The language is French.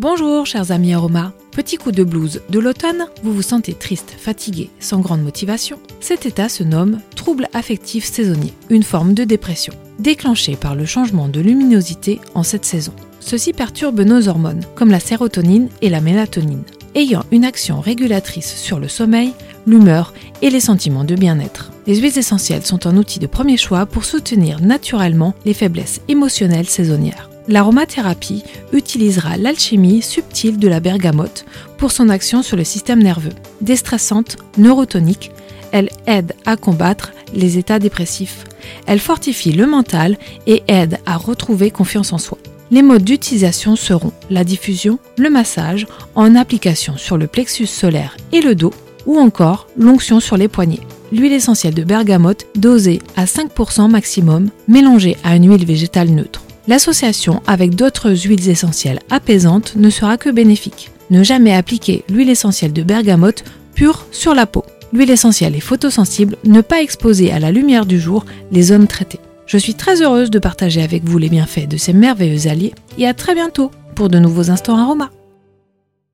Bonjour chers amis aromas. Petit coup de blues de l'automne, vous vous sentez triste, fatigué, sans grande motivation Cet état se nomme trouble affectif saisonnier, une forme de dépression, déclenchée par le changement de luminosité en cette saison. Ceci perturbe nos hormones, comme la sérotonine et la mélatonine, ayant une action régulatrice sur le sommeil, l'humeur et les sentiments de bien-être. Les huiles essentielles sont un outil de premier choix pour soutenir naturellement les faiblesses émotionnelles saisonnières l'aromathérapie utilisera l'alchimie subtile de la bergamote pour son action sur le système nerveux. Déstressante, neurotonique, elle aide à combattre les états dépressifs. Elle fortifie le mental et aide à retrouver confiance en soi. Les modes d'utilisation seront la diffusion, le massage en application sur le plexus solaire et le dos ou encore l'onction sur les poignets. L'huile essentielle de bergamote dosée à 5% maximum mélangée à une huile végétale neutre. L'association avec d'autres huiles essentielles apaisantes ne sera que bénéfique. Ne jamais appliquer l'huile essentielle de bergamote pure sur la peau. L'huile essentielle est photosensible, ne pas exposer à la lumière du jour les zones traitées. Je suis très heureuse de partager avec vous les bienfaits de ces merveilleux alliés et à très bientôt pour de nouveaux instants aromas.